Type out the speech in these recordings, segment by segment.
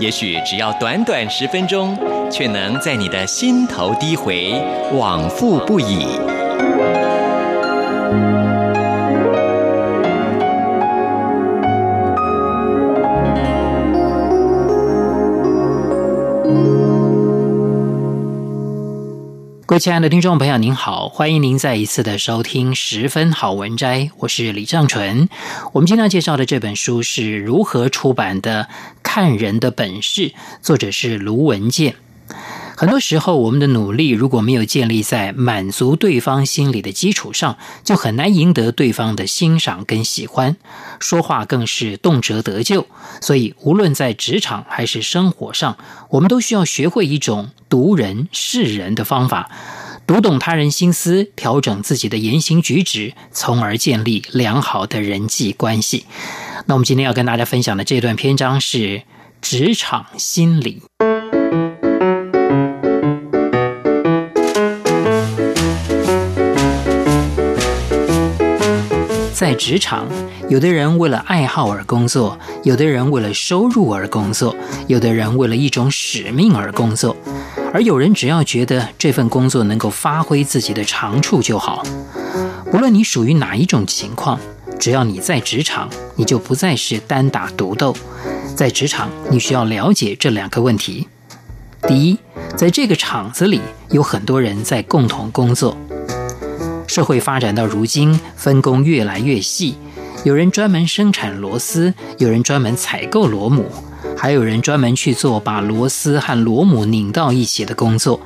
也许只要短短十分钟，却能在你的心头低回，往复不已。各位亲爱的听众朋友，您好，欢迎您再一次的收听《十分好文摘》，我是李尚纯。我们今天要介绍的这本书是如何出版的《看人的本事》，作者是卢文健。很多时候，我们的努力如果没有建立在满足对方心理的基础上，就很难赢得对方的欣赏跟喜欢。说话更是动辄得咎，所以无论在职场还是生活上，我们都需要学会一种读人识人的方法，读懂他人心思，调整自己的言行举止，从而建立良好的人际关系。那我们今天要跟大家分享的这段篇章是职场心理。在职场，有的人为了爱好而工作，有的人为了收入而工作，有的人为了一种使命而工作，而有人只要觉得这份工作能够发挥自己的长处就好。无论你属于哪一种情况，只要你在职场，你就不再是单打独斗。在职场，你需要了解这两个问题：第一，在这个厂子里，有很多人在共同工作。社会发展到如今，分工越来越细，有人专门生产螺丝，有人专门采购螺母，还有人专门去做把螺丝和螺母拧到一起的工作。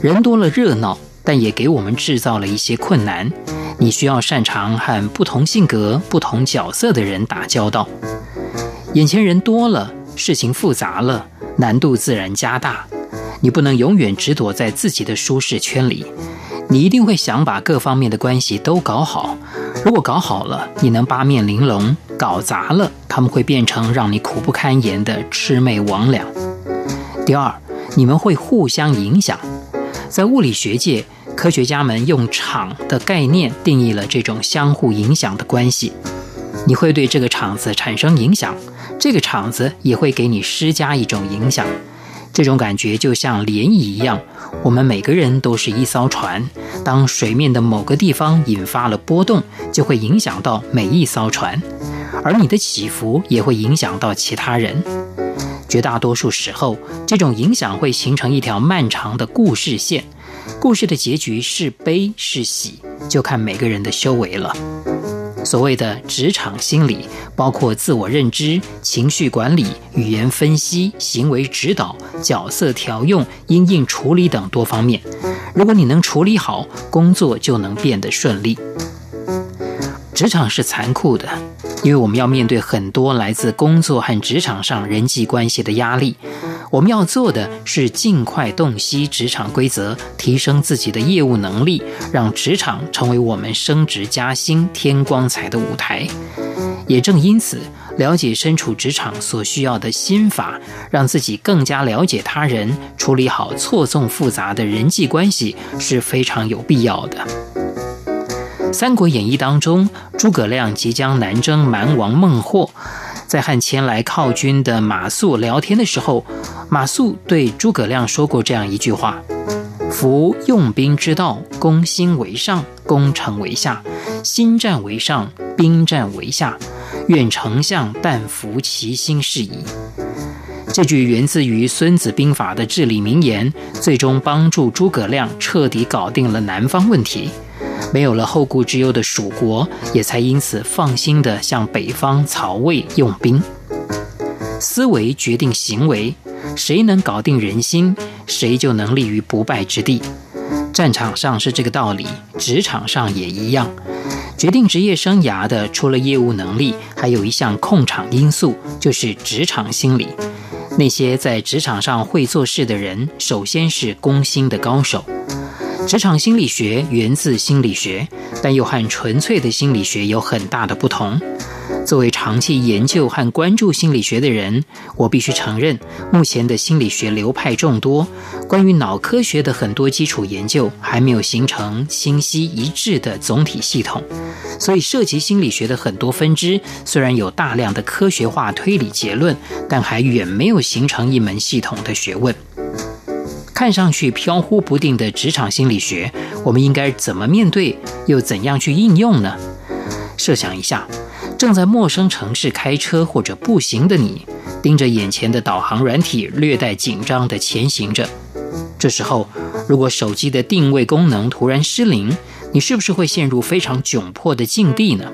人多了热闹，但也给我们制造了一些困难。你需要擅长和不同性格、不同角色的人打交道。眼前人多了，事情复杂了，难度自然加大。你不能永远只躲在自己的舒适圈里。你一定会想把各方面的关系都搞好。如果搞好了，你能八面玲珑；搞砸了，他们会变成让你苦不堪言的魑魅魍魉。第二，你们会互相影响。在物理学界，科学家们用场的概念定义了这种相互影响的关系。你会对这个场子产生影响，这个场子也会给你施加一种影响。这种感觉就像涟漪一样，我们每个人都是一艘船。当水面的某个地方引发了波动，就会影响到每一艘船，而你的起伏也会影响到其他人。绝大多数时候，这种影响会形成一条漫长的故事线。故事的结局是悲是喜，就看每个人的修为了。所谓的职场心理，包括自我认知、情绪管理、语言分析、行为指导、角色调用、因应处理等多方面。如果你能处理好，工作就能变得顺利。职场是残酷的，因为我们要面对很多来自工作和职场上人际关系的压力。我们要做的是尽快洞悉职场规则，提升自己的业务能力，让职场成为我们升职加薪、添光彩的舞台。也正因此，了解身处职场所需要的心法，让自己更加了解他人，处理好错综复杂的人际关系是非常有必要的。《三国演义》当中，诸葛亮即将南征蛮王孟获。在和前来靠军的马谡聊天的时候，马谡对诸葛亮说过这样一句话：“夫用兵之道，攻心为上，攻城为下；心战为上，兵战为下。愿丞相但服其心是矣。”这句源自于《孙子兵法》的至理名言，最终帮助诸葛亮彻底搞定了南方问题。没有了后顾之忧的蜀国，也才因此放心地向北方曹魏用兵。思维决定行为，谁能搞定人心，谁就能立于不败之地。战场上是这个道理，职场上也一样。决定职业生涯的，除了业务能力，还有一项控场因素，就是职场心理。那些在职场上会做事的人，首先是攻心的高手。职场心理学源自心理学，但又和纯粹的心理学有很大的不同。作为长期研究和关注心理学的人，我必须承认，目前的心理学流派众多，关于脑科学的很多基础研究还没有形成清晰一致的总体系统。所以，涉及心理学的很多分支，虽然有大量的科学化推理结论，但还远没有形成一门系统的学问。看上去飘忽不定的职场心理学，我们应该怎么面对，又怎样去应用呢？设想一下，正在陌生城市开车或者步行的你，盯着眼前的导航软体，略带紧张地前行着。这时候，如果手机的定位功能突然失灵，你是不是会陷入非常窘迫的境地呢？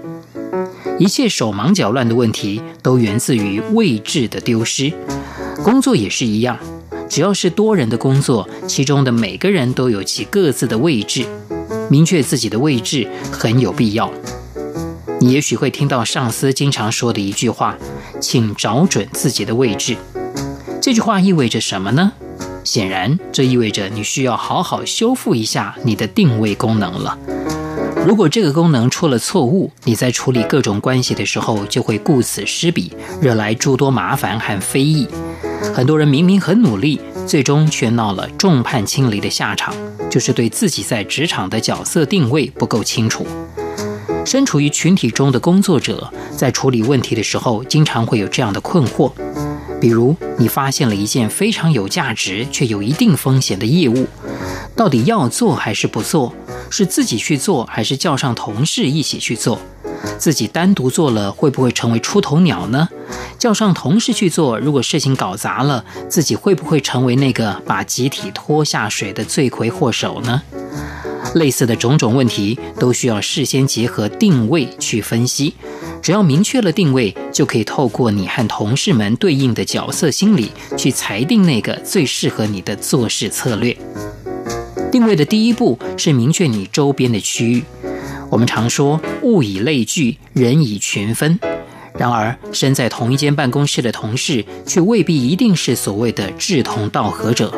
一切手忙脚乱的问题，都源自于位置的丢失。工作也是一样。只要是多人的工作，其中的每个人都有其各自的位置，明确自己的位置很有必要。你也许会听到上司经常说的一句话：“请找准自己的位置。”这句话意味着什么呢？显然，这意味着你需要好好修复一下你的定位功能了。如果这个功能出了错误，你在处理各种关系的时候就会顾此失彼，惹来诸多麻烦和非议。很多人明明很努力，最终却闹了众叛亲离的下场，就是对自己在职场的角色定位不够清楚。身处于群体中的工作者，在处理问题的时候，经常会有这样的困惑：比如，你发现了一件非常有价值却有一定风险的业务，到底要做还是不做？是自己去做，还是叫上同事一起去做？自己单独做了，会不会成为出头鸟呢？叫上同事去做，如果事情搞砸了，自己会不会成为那个把集体拖下水的罪魁祸首呢？类似的种种问题，都需要事先结合定位去分析。只要明确了定位，就可以透过你和同事们对应的角色心理，去裁定那个最适合你的做事策略。定位的第一步是明确你周边的区域。我们常说物以类聚，人以群分。然而，身在同一间办公室的同事，却未必一定是所谓的志同道合者。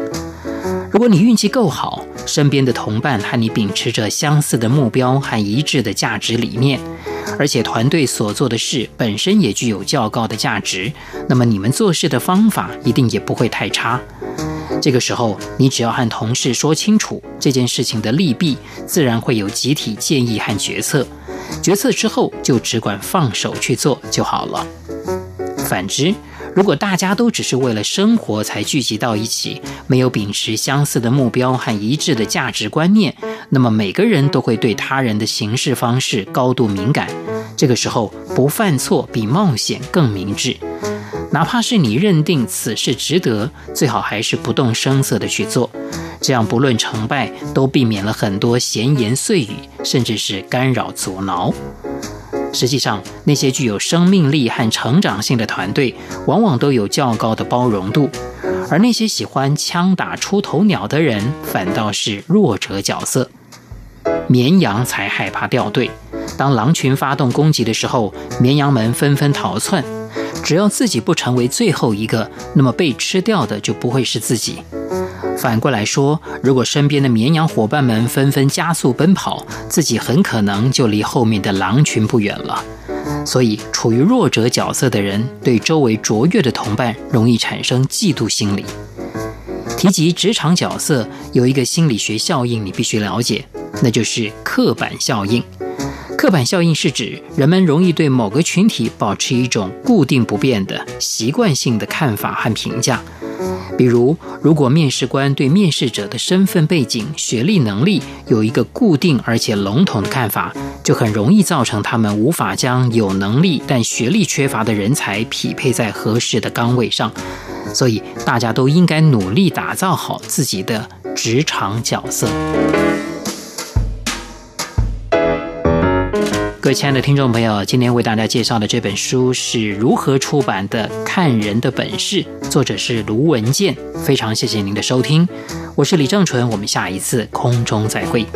如果你运气够好，身边的同伴和你秉持着相似的目标和一致的价值理念，而且团队所做的事本身也具有较高的价值，那么你们做事的方法一定也不会太差。这个时候，你只要和同事说清楚这件事情的利弊，自然会有集体建议和决策。决策之后，就只管放手去做就好了。反之，如果大家都只是为了生活才聚集到一起，没有秉持相似的目标和一致的价值观念，那么每个人都会对他人的行事方式高度敏感。这个时候，不犯错比冒险更明智。哪怕是你认定此事值得，最好还是不动声色地去做，这样不论成败，都避免了很多闲言碎语，甚至是干扰阻挠。实际上，那些具有生命力和成长性的团队，往往都有较高的包容度，而那些喜欢枪打出头鸟的人，反倒是弱者角色。绵羊才害怕掉队，当狼群发动攻击的时候，绵羊们纷纷逃窜。只要自己不成为最后一个，那么被吃掉的就不会是自己。反过来说，如果身边的绵羊伙伴们纷纷加速奔跑，自己很可能就离后面的狼群不远了。所以，处于弱者角色的人对周围卓越的同伴容易产生嫉妒心理。提及职场角色，有一个心理学效应你必须了解，那就是刻板效应。刻板效应是指人们容易对某个群体保持一种固定不变的习惯性的看法和评价。比如，如果面试官对面试者的身份背景、学历能力有一个固定而且笼统的看法，就很容易造成他们无法将有能力但学历缺乏的人才匹配在合适的岗位上。所以，大家都应该努力打造好自己的职场角色。各位亲爱的听众朋友，今天为大家介绍的这本书是如何出版的《看人的本事》，作者是卢文健。非常谢谢您的收听，我是李正淳，我们下一次空中再会。